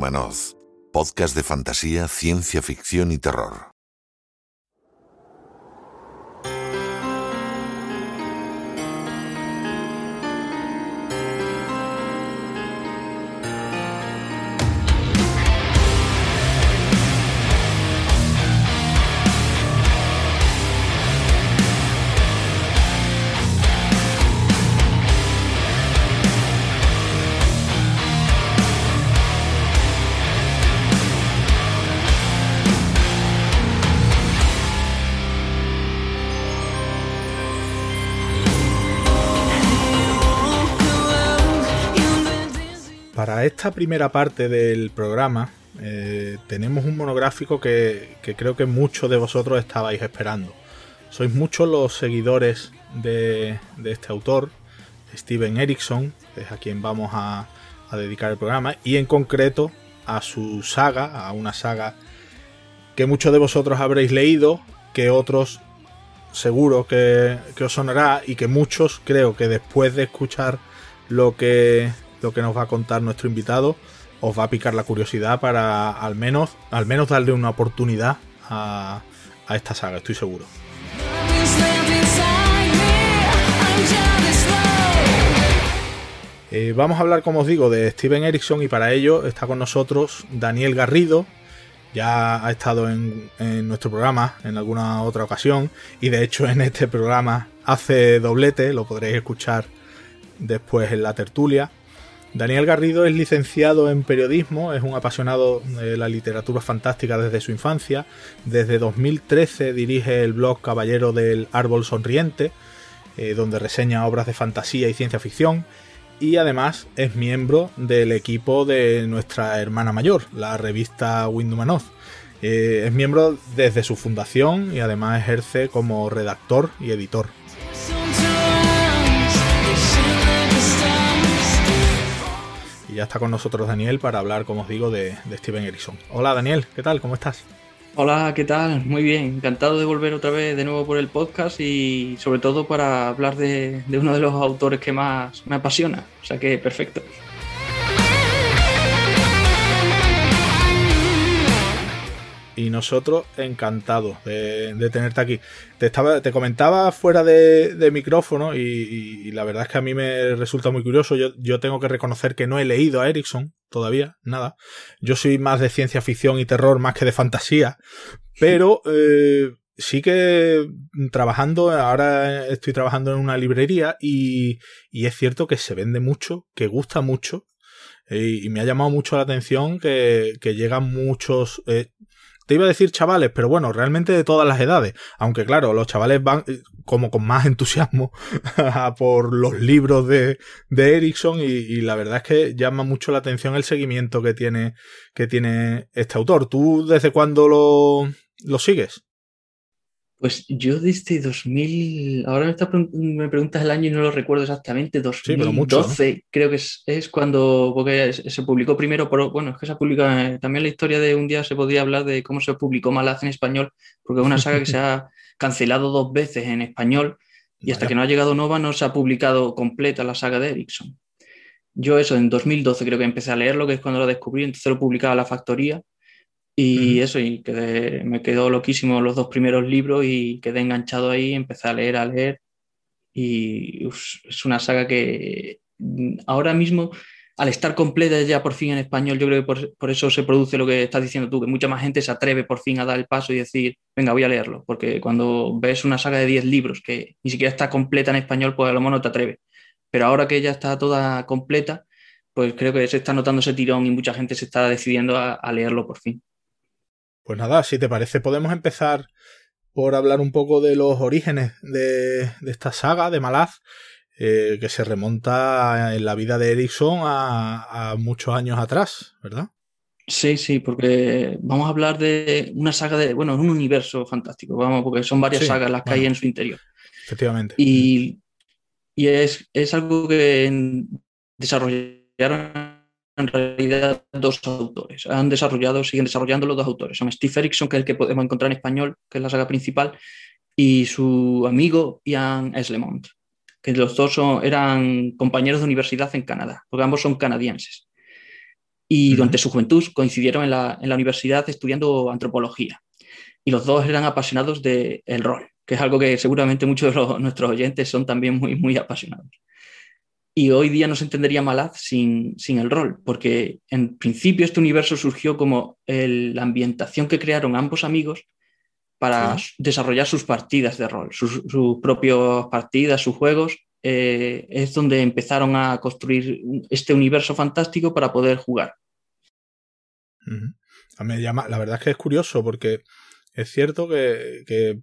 Windumanoz, podcast de fantasía, ciencia ficción y terror. Esta primera parte del programa eh, tenemos un monográfico que, creo que muchos de vosotros estabais esperando. Sois muchos los seguidores de, este autor, Steven Erickson, es a quien vamos a, dedicar el programa, y en concreto a su saga, a una saga que muchos de vosotros habréis leído, que otros seguro que, os sonará y que muchos creo que después de escuchar lo que, lo que nos va a contar nuestro invitado os va a picar la curiosidad para al menos, al menos darle una oportunidad a, esta saga, estoy seguro. Eh, vamos a hablar, como os digo, de Steven Erickson y para ello está con nosotros Daniel Garrido. Ya ha estado en, en, nuestro programa en alguna otra ocasión y de hecho en este programa hace doblete, lo podréis escuchar después en la tertulia. Daniel Garrido es licenciado en periodismo, es un apasionado de la literatura fantástica desde su infancia. Desde 2013 dirige el blog Caballero del Árbol Sonriente, eh, donde reseña obras de fantasía y ciencia ficción. Y además es miembro del equipo de nuestra hermana mayor, la revista Windumanoz. Eh, es miembro desde su fundación y además ejerce como redactor y editor. Y ya está con nosotros Daniel para hablar, como os digo, de, de, Steven Erickson. Hola Daniel, ¿qué tal? ¿Cómo estás? Hola, ¿qué tal? Muy bien, encantado de volver otra vez de nuevo por el podcast y sobre todo para hablar de, de uno de los autores que más me apasiona. O sea que perfecto. Y nosotros encantados de, tenerte aquí. Te, estaba, te comentaba fuera de, micrófono y, la verdad es que a mí me resulta muy curioso. Yo, yo tengo que reconocer que no he leído a Erickson todavía, nada. Yo soy más de ciencia ficción y terror más que de fantasía, pero eh, sí que trabajando, ahora estoy trabajando en una librería y, y es cierto que se vende mucho, que gusta mucho. Eh, y me ha llamado mucho la atención que, que llegan muchos, eh, te iba a decir chavales, pero bueno, realmente de todas las edades. Aunque claro, los chavales van como con más entusiasmo por los libros de, de Erickson y, y, la verdad es que llama mucho la atención el seguimiento que tiene, que tiene este autor. ¿Tú desde cuándo lo, lo sigues? Pues yo desde 2000, ahora me, está, me, preguntas el año y no lo recuerdo exactamente, 2012 sí, creo que es, es, cuando, porque se publicó primero, pero bueno, es que se publica, eh, también la historia de un día se podía hablar de cómo se publicó Malaz en español, porque es una saga que se ha cancelado dos veces en español y hasta Vaya. que no ha llegado Nova no se ha publicado completa la saga de Erickson. Yo eso, en 2012 creo que empecé a leerlo, que es cuando lo descubrí, entonces lo publicaba La Factoría y eso, y quedé, me quedó loquísimo los dos primeros libros y quedé enganchado ahí, empecé a leer, a leer. Y uf, es una saga que mm, ahora mismo, al estar completa ya por fin en español, yo creo que por, por, eso se produce lo que estás diciendo tú, que mucha más gente se atreve por fin a dar el paso y decir, venga, voy a leerlo. Porque cuando ves una saga de 10 libros que ni siquiera está completa en español, pues a lo mejor no te atreves. Pero ahora que ya está toda completa, pues creo que se está notando ese tirón y mucha gente se está decidiendo a, a leerlo por fin. Pues nada, si te parece, podemos empezar por hablar un poco de los orígenes de, de esta saga de Malaz, eh, que se remonta en la vida de Erickson a, a, muchos años atrás, ¿verdad? Sí, sí, porque vamos a hablar de una saga de, bueno, un universo fantástico, vamos, porque son varias sí, sagas las que bueno, hay en su interior. Efectivamente. Y, y es, es algo que desarrollaron en realidad dos autores. Han desarrollado, siguen desarrollando los dos autores. Son Steve Erickson, que es el que podemos encontrar en español, que es la saga principal, y su amigo Ian Eslemont, que los dos son, eran compañeros de universidad en Canadá, porque ambos son canadienses. y durante su juventud coincidieron en la, universidad estudiando antropología. Y los dos eran apasionados del rol, que es algo que seguramente muchos de nuestros oyentes son también muy, muy apasionados. Y hoy día no se entendería Malaz sin, sin el rol, porque en principio este universo surgió como la ambientación que crearon ambos amigos para desarrollar sus partidas de rol, sus, propias partidas, sus juegos. Eh, es donde empezaron a construir este universo fantástico para poder jugar. me llama, la verdad es que es curioso porque es cierto que, que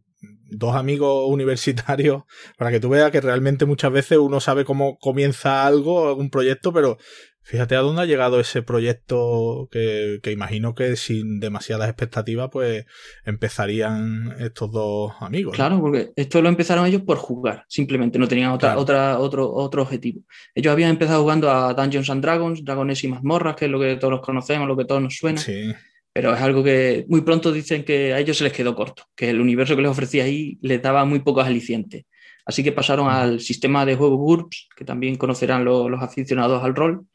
dos amigos universitarios para que tú veas que realmente muchas veces uno sabe cómo comienza algo, algún proyecto, pero fíjate a dónde ha llegado ese proyecto que, imagino que sin demasiadas expectativas pues empezarían estos dos amigos. Claro, porque esto lo empezaron ellos por jugar, simplemente no tenían otra, otra, otro, otro objetivo. Ellos habían empezado jugando a Dungeons and Dragons, Dragones y mazmorras, que es lo que todos conocemos, lo que todos nos suena. Sí pero es algo que muy pronto dicen que a ellos se les quedó corto, que el universo que les ofrecía ahí les daba muy pocos alicientes. Así que pasaron al sistema de juego GURPS, que también conocerán los aficionados al rol,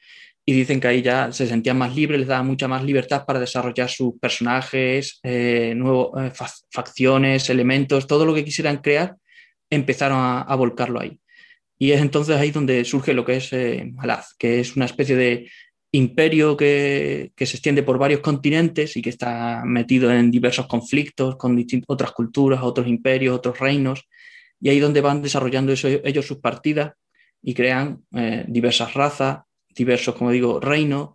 y dicen que ahí ya se sentían más libres, les daba mucha más libertad para desarrollar sus personajes, eh, eh, facciones, elementos, todo lo que quisieran crear, empezaron a, volcarlo ahí. Y es entonces ahí donde surge lo que es eh, Malaz, que es una especie de imperio que, se extiende por varios continentes y que está metido en diversos conflictos con otras culturas, otros imperios, otros reinos, y ahí donde van desarrollando ellos sus partidas y crean eh, diversas razas, diversos, como digo, reinos,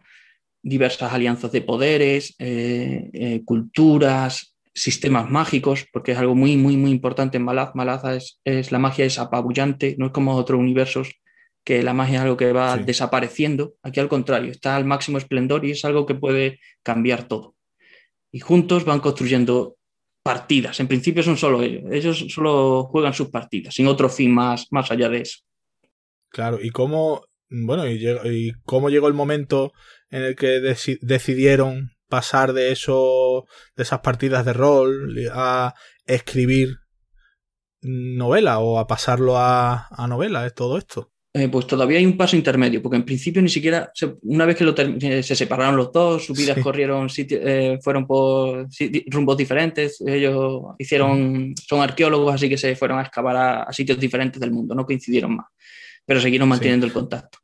diversas alianzas de poderes, eh, eh, culturas, sistemas mágicos, porque es algo muy, muy, muy importante en Malaz. Malaz es, es, la magia es apabullante, no es como otros universos que la magia es algo que va desapareciendo. Aquí al contrario, está al máximo esplendor y es algo que puede cambiar todo. Y juntos van construyendo partidas. En principio son solo ellos. Ellos solo juegan sus partidas, sin otro fin más, más allá de eso. Claro, y cómo, bueno, y, cómo llegó el momento en el que decidieron pasar de eso, de esas partidas de rol a escribir novela o a pasarlo a, a novela, es todo esto. Eh, pues todavía hay un paso intermedio, porque en principio ni siquiera, una vez que lo eh, se separaron los dos, sus vidas corrieron, eh, fueron por rumbos diferentes, ellos hicieron, son arqueólogos, así que se fueron a excavar a, sitios diferentes del mundo, no coincidieron más, pero siguieron manteniendo el contacto.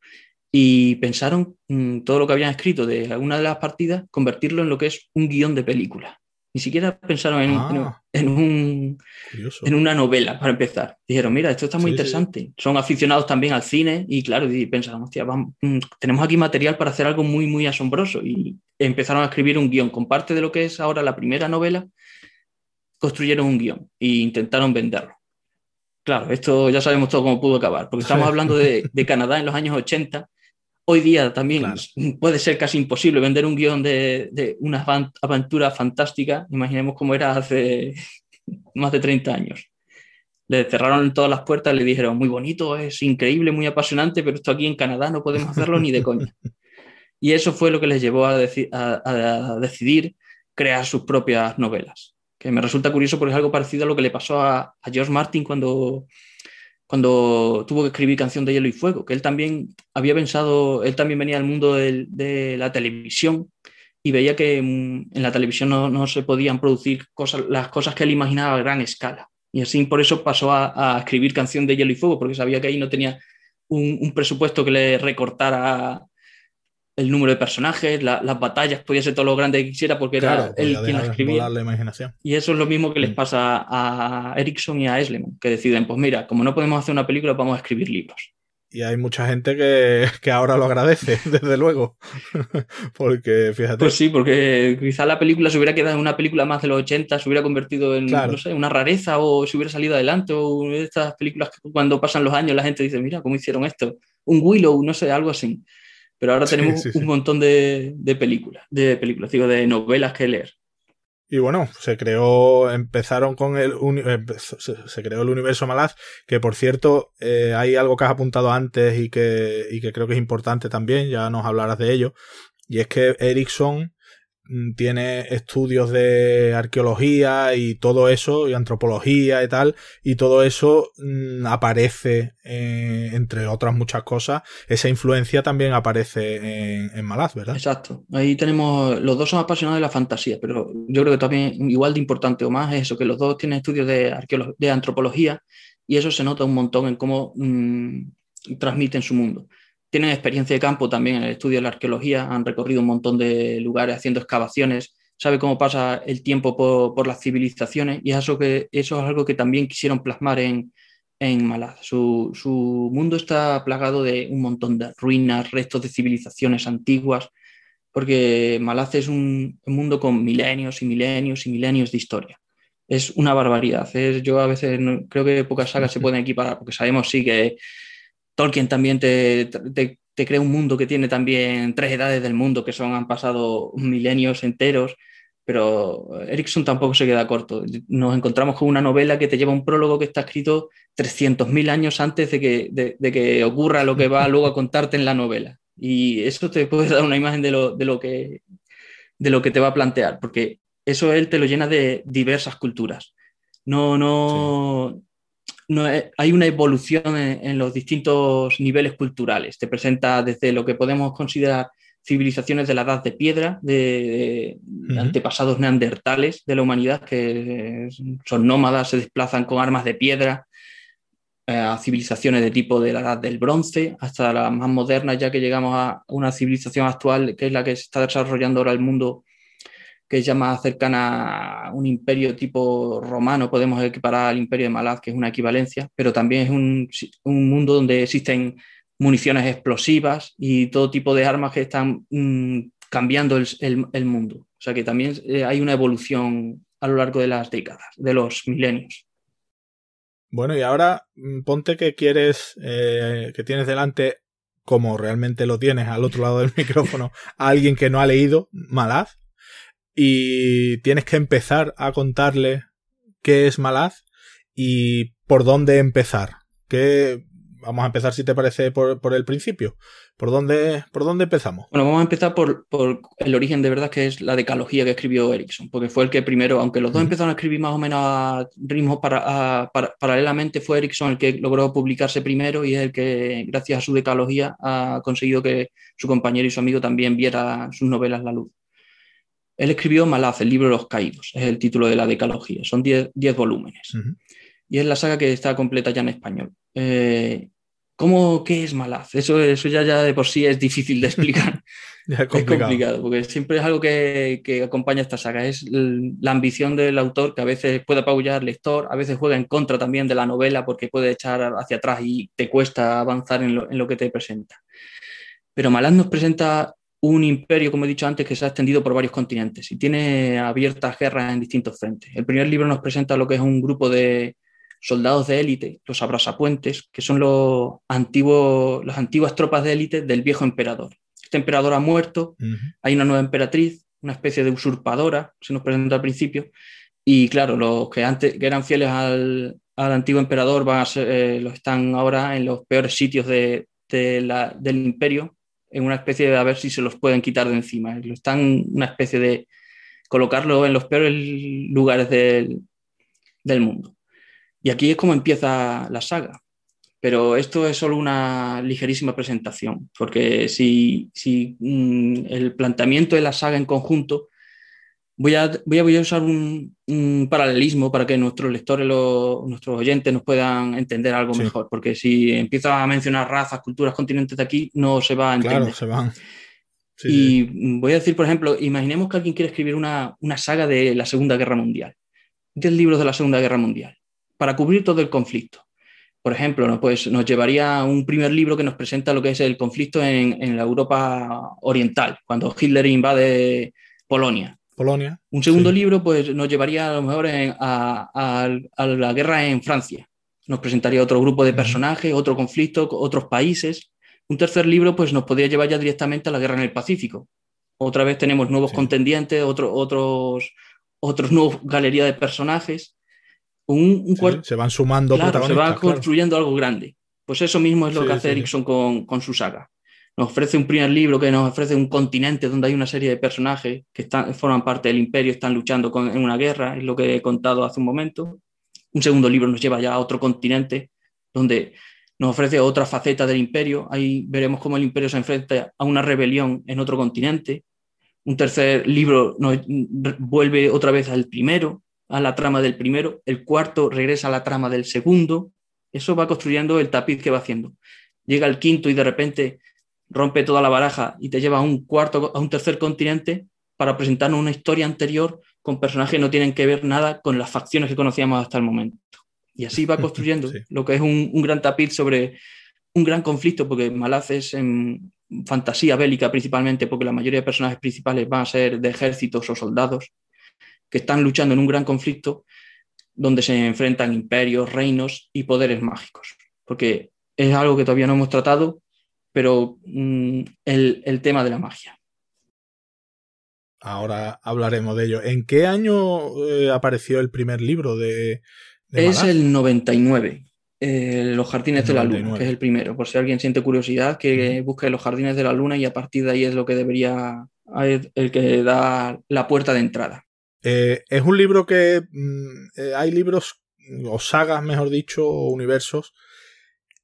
Y pensaron mm, todo lo que habían escrito de alguna de las partidas, convertirlo en lo que es un guion de película. Ni siquiera pensaron en, ah. un, en, una novela para empezar. Dijeron, mira, esto está muy interesante. Son aficionados también al cine y claro, y pensaron, hostia, mm, tenemos aquí material para hacer algo muy, muy asombroso. Y empezaron a escribir un guion. Con parte de lo que es ahora la primera novela, construyeron un guion e intentaron venderlo. Claro, esto ya sabemos todo cómo pudo acabar, porque estamos hablando de, de Canadá en los años 80 Hoy día también puede ser casi imposible vender un guion de, una aventura fantástica. Imaginemos cómo era hace más de 30 años. Le cerraron todas las puertas, le dijeron, muy bonito, es increíble, muy apasionante, pero esto aquí en Canadá no podemos hacerlo ni de coña. Y eso fue lo que les llevó a, a, decidir crear sus propias novelas. Que me resulta curioso porque es algo parecido a lo que le pasó a, George Martin cuando cuando tuvo que escribir Canción de Hielo y Fuego, que él también había pensado, él también venía del mundo de, la televisión y veía que mm, en la televisión no, se podían producir cosas, las cosas que él imaginaba a gran escala. Y así por eso pasó a, escribir Canción de Hielo y Fuego, porque sabía que ahí no tenía un presupuesto que le recortara el número de personajes, las batallas, podía ser todo lo grande que quisiera porque era él quien la escribía. La imaginación. Y eso es lo mismo que les mm. pasa a Erickson y a Esleman, que deciden, pues mira, como no podemos hacer una película, vamos a escribir libros. Y hay mucha gente que, que ahora lo agradece, desde luego. porque, fíjate. Pues sí, porque quizá la película se hubiera quedado en una película más de los 80, se hubiera convertido en, no sé, una rareza o se hubiera salido adelante. O estas películas que cuando pasan los años la gente dice, mira, ¿cómo hicieron esto? Un Willow, no sé, algo así. Pero ahora tenemos un montón de, películas, de películas, digo, de novelas que leer. Y bueno, se creó, empezaron con el, se, creó el universo Malaz, que por cierto, eh, hay algo que has apuntado antes y que, y que creo que es importante también, ya nos hablarás de ello, y es que Ericsson mm, tiene estudios de arqueología y todo eso, y antropología y tal, y todo eso mm, aparece, eh, entre otras muchas cosas, esa influencia también aparece en, en, Malaz, ¿verdad? Exacto. Ahí tenemos, los dos son apasionados de la fantasía, pero yo creo que también igual de importante o más es eso, que los dos tienen estudios de, de antropología y eso se nota un montón en cómo mm, transmiten su mundo tienen experiencia de campo también en el estudio de la arqueología, han recorrido un montón de lugares haciendo excavaciones, sabe cómo pasa el tiempo por, las civilizaciones y eso, que, eso es algo que también quisieron plasmar en, en Malaz. Su, mundo está plagado de un montón de ruinas, restos de civilizaciones antiguas, porque Malaz es un, mundo con milenios y milenios y milenios de historia. Es una barbaridad. yo a veces creo que pocas sagas se pueden equiparar, porque sabemos sí que Tolkien también te, crea un mundo que tiene también tres edades del mundo, que son, han pasado milenios enteros, pero Erickson tampoco se queda corto. Nos encontramos con una novela que te lleva un prólogo que está escrito 300.000 años antes de que, de, que, ocurra lo que va luego a contarte en la novela. Y eso te puede dar una imagen de lo, de lo, que, de lo que te va a plantear, porque eso él te lo llena de diversas culturas. No, no, hay una evolución en, los distintos niveles culturales. Te presenta desde lo que podemos considerar civilizaciones de la edad de piedra, de, antepasados neandertales de la humanidad que son nómadas, se desplazan con armas de piedra, eh, a civilizaciones de tipo de la edad del bronce, hasta las más modernas, ya que llegamos a una civilización actual que es la que se está desarrollando ahora el mundo que es ya más cercana a un imperio tipo romano, podemos equiparar al imperio de Malaz, que es una equivalencia, pero también es un, un mundo donde existen municiones explosivas y todo tipo de armas que están mm, cambiando el, el, mundo. O sea que también eh, hay una evolución a lo largo de las décadas, de los milenios. Bueno, y ahora mm, ponte que quieres, eh, que tienes delante, como realmente lo tienes al otro lado del micrófono, a alguien que no ha leído Malaz y tienes que empezar a contarle qué es Malaz y por dónde empezar. ¿Qué, vamos a empezar, si te parece, por, por el principio. ¿Por dónde, ¿Por dónde empezamos? Bueno, vamos a empezar por, por, el origen de verdad, que es la decalogía que escribió Erickson, porque fue el que primero, aunque los dos empezaron a escribir más o menos a ritmos para, paralelamente, fue Erickson el que logró publicarse primero y es el que, gracias a su decalogía, ha conseguido que su compañero y su amigo también viera sus novelas la luz. Él escribió Malaz, el libro de los caídos, es el título de la decalogía, son 10 volúmenes. Y es la saga que está completa ya en español. Eh, ¿Cómo, qué es Malaz? Eso, eso ya, ya de por sí es difícil de explicar. es, complicado. porque siempre es algo que, que, acompaña esta saga. Es la ambición del autor que a veces puede apabullar al lector, a veces juega en contra también de la novela porque puede echar hacia atrás y te cuesta avanzar en lo, en lo que te presenta. Pero Malaz nos presenta un imperio, como he dicho antes, que se ha extendido por varios continentes y tiene abiertas guerras en distintos frentes. El primer libro nos presenta lo que es un grupo de soldados de élite, los abrasapuentes, que son los antiguos, las antiguas tropas de élite del viejo emperador. Este emperador ha muerto, hay una nueva emperatriz, una especie de usurpadora, se nos presenta al principio, y claro, los que antes que eran fieles al, antiguo emperador van a eh, lo están ahora en los peores sitios de, del imperio, en una especie de a ver si se los pueden quitar de encima. Están una especie de colocarlo en los peores lugares del, mundo. Y aquí es como empieza la saga. Pero esto es solo una ligerísima presentación, porque si, si mm, el planteamiento de la saga en conjunto Voy a, voy a, usar un, paralelismo para que nuestros lectores, nuestros oyentes nos puedan entender algo mejor, porque si empieza a mencionar razas, culturas, continentes de aquí, no se va a entender. Claro, se van. y voy a decir, por ejemplo, imaginemos que alguien quiere escribir una, una saga de la Segunda Guerra Mundial, 10 libros de la Segunda Guerra Mundial, para cubrir todo el conflicto. Por ejemplo, ¿no? pues nos llevaría un primer libro que nos presenta lo que es el conflicto en, en la Europa oriental, cuando Hitler invade Polonia Polonia. Un segundo libro pues, nos llevaría a lo mejor a, la guerra en Francia. Nos presentaría otro grupo de personajes, otro conflicto, otros países. Un tercer libro pues, nos podría llevar ya directamente a la guerra en el Pacífico. Otra vez tenemos nuevos contendientes, otro, otros, otros nuevos galería de personajes. Un, se van sumando claro, se va construyendo algo grande. Pues eso mismo es lo que hace Erickson con, con, su saga. Nos ofrece un primer libro que nos ofrece un continente donde hay una serie de personajes que forman parte del imperio, están luchando en una guerra, es lo que he contado hace un momento. Un segundo libro nos lleva ya a otro continente donde nos ofrece otra faceta del imperio. Ahí veremos cómo el imperio se enfrenta a una rebelión en otro continente. Un tercer libro nos vuelve otra vez al primero, a la trama del primero. El cuarto regresa a la trama del segundo. Eso va construyendo el tapiz que va haciendo. Llega el quinto y de repente rompe toda la baraja y te lleva a un cuarto, a un tercer continente para presentarnos una historia anterior con personajes que no tienen que ver nada con las facciones que conocíamos hasta el momento. Y así va construyendo lo que es un, gran tapiz sobre un gran conflicto, porque Malaz es en fantasía bélica principalmente, porque la mayoría de personajes principales van a ser de ejércitos o soldados que están luchando en un gran conflicto donde se enfrentan imperios, reinos y poderes mágicos. Porque es algo que todavía no hemos tratado, pero mm, el, tema de la magia. Ahora hablaremos de ello. ¿En qué año eh, apareció el primer libro de... es el 99. Eh, los Jardines de la Luna, que es el primero. Por si alguien siente curiosidad, que busque Los Jardines de la Luna y a partir de ahí es lo que debería, el que da la puerta de entrada. Eh, es un libro que mm, hay libros, o sagas, mejor dicho, o universos,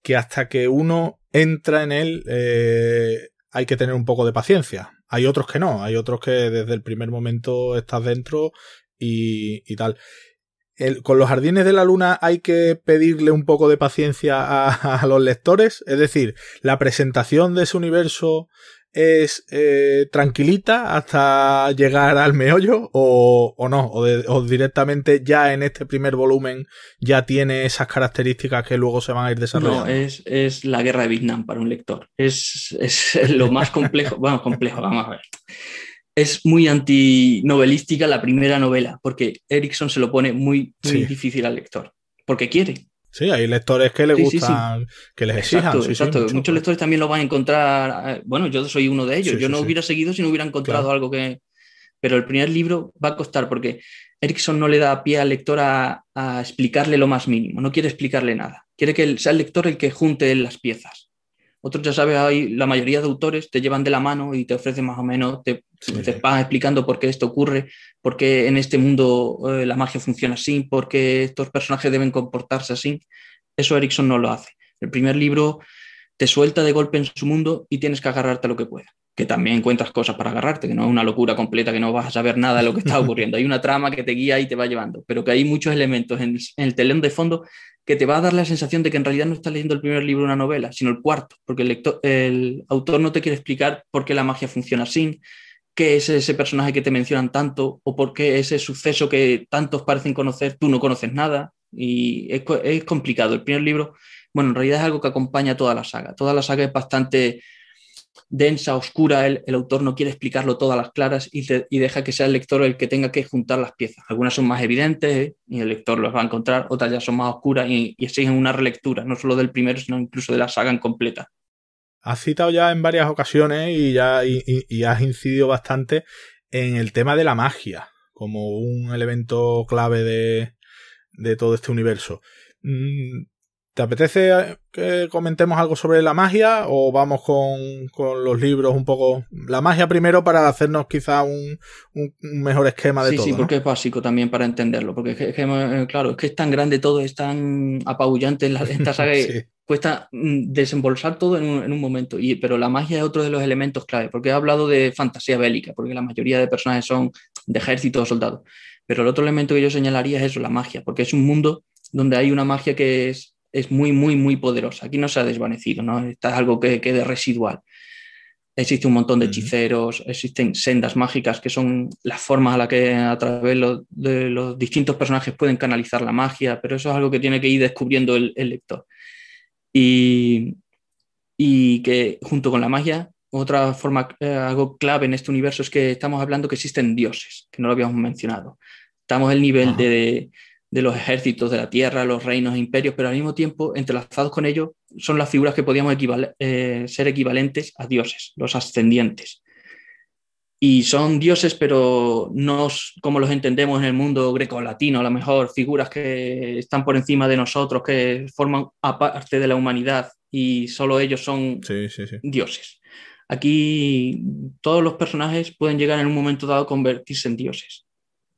que hasta que uno entra en él eh, hay que tener un poco de paciencia. Hay otros que no, hay otros que desde el primer momento estás dentro y, tal. con los jardines de la luna hay que pedirle un poco de paciencia a, los lectores, es decir, la presentación de ese universo es eh, tranquilita hasta llegar al meollo o, no, o, directamente ya en este primer volumen ya tiene esas características que luego se van a ir desarrollando. No, es, es la guerra de Vietnam para un lector. Es, es lo más complejo, bueno, complejo, vamos a ver. Es muy antinovelística la primera novela, porque Erickson se lo pone muy, muy difícil al lector, porque quiere. Sí, hay lectores que les gustan, que les exijan. Exacto, exacto. Muchos lectores también lo van a encontrar. Eh, bueno, yo soy uno de ellos. yo no hubiera seguido si no hubiera encontrado algo que. Pero el primer libro va a costar porque Erickson no le da pie al lector a, a explicarle lo más mínimo. No quiere explicarle nada. Quiere que sea el lector el que junte las piezas. Otros, ya sabes, hay, la mayoría de autores te llevan de la mano y te ofrecen más o menos, te, van explicando por qué esto ocurre, por qué en este mundo eh, la magia funciona así, por qué estos personajes deben comportarse así. Eso Erickson no lo hace. El primer libro te suelta de golpe en su mundo y tienes que agarrarte a lo que pueda. Que también encuentras cosas para agarrarte, que no es una locura completa, que no vas a saber nada de lo que está ocurriendo. Hay una trama que te guía y te va llevando, pero que hay muchos elementos en el telón de fondo que te va a dar la sensación de que en realidad no estás leyendo el primer libro de una novela, sino el cuarto, porque el, lector, el autor no te quiere explicar por qué la magia funciona así, qué es ese personaje que te mencionan tanto, o por qué ese suceso que tantos parecen conocer, tú no conoces nada, y es, complicado. El primer libro, bueno, en realidad es algo que acompaña toda la saga. Toda la saga es bastante densa, oscura, el, autor no quiere explicarlo todas las claras y, deja que sea el lector el que tenga que juntar las piezas. Algunas son más evidentes ¿eh? y el lector los va a encontrar, otras ya son más oscuras y, exigen una relectura, no solo del primero, sino incluso de la saga en completa. Has citado ya en varias ocasiones y ya y, has incidido bastante en el tema de la magia como un elemento clave de, de todo este universo. Mm, ¿Te apetece que comentemos algo sobre la magia o vamos con, los libros un poco? La magia primero para hacernos quizá un, mejor esquema de todo. Sí, sí, porque es básico también para entenderlo. Porque es que, eh, claro, es que es tan grande todo, es tan apabullante en esta saga que cuesta mm, desembolsar todo en un, momento. Y, pero la magia es otro de los elementos clave, porque he hablado de fantasía bélica, porque la mayoría de personajes son de ejército o soldados. Pero el otro elemento que yo señalaría es eso, la magia, porque es un mundo donde hay una magia que es es muy, muy, muy poderosa. Aquí no se ha desvanecido, ¿no? Está algo que quede residual. Existe un montón de hechiceros, existen sendas mágicas que son las formas a las que a través de los distintos personajes pueden canalizar la magia, pero eso es algo que tiene que ir descubriendo el, lector. Y, y, que junto con la magia, otra forma, eh, algo clave en este universo es que estamos hablando que existen dioses, que no lo habíamos mencionado. Estamos el nivel de, de los ejércitos de la tierra, los reinos e imperios, pero al mismo tiempo, entrelazados con ellos, son las figuras que podíamos eh, ser equivalentes a dioses, los ascendientes. Y son dioses, pero no como los entendemos en el mundo greco-latino, a lo mejor figuras que están por encima de nosotros, que forman parte de la humanidad, y solo ellos son dioses. Aquí todos los personajes pueden llegar en un momento dado a convertirse en dioses.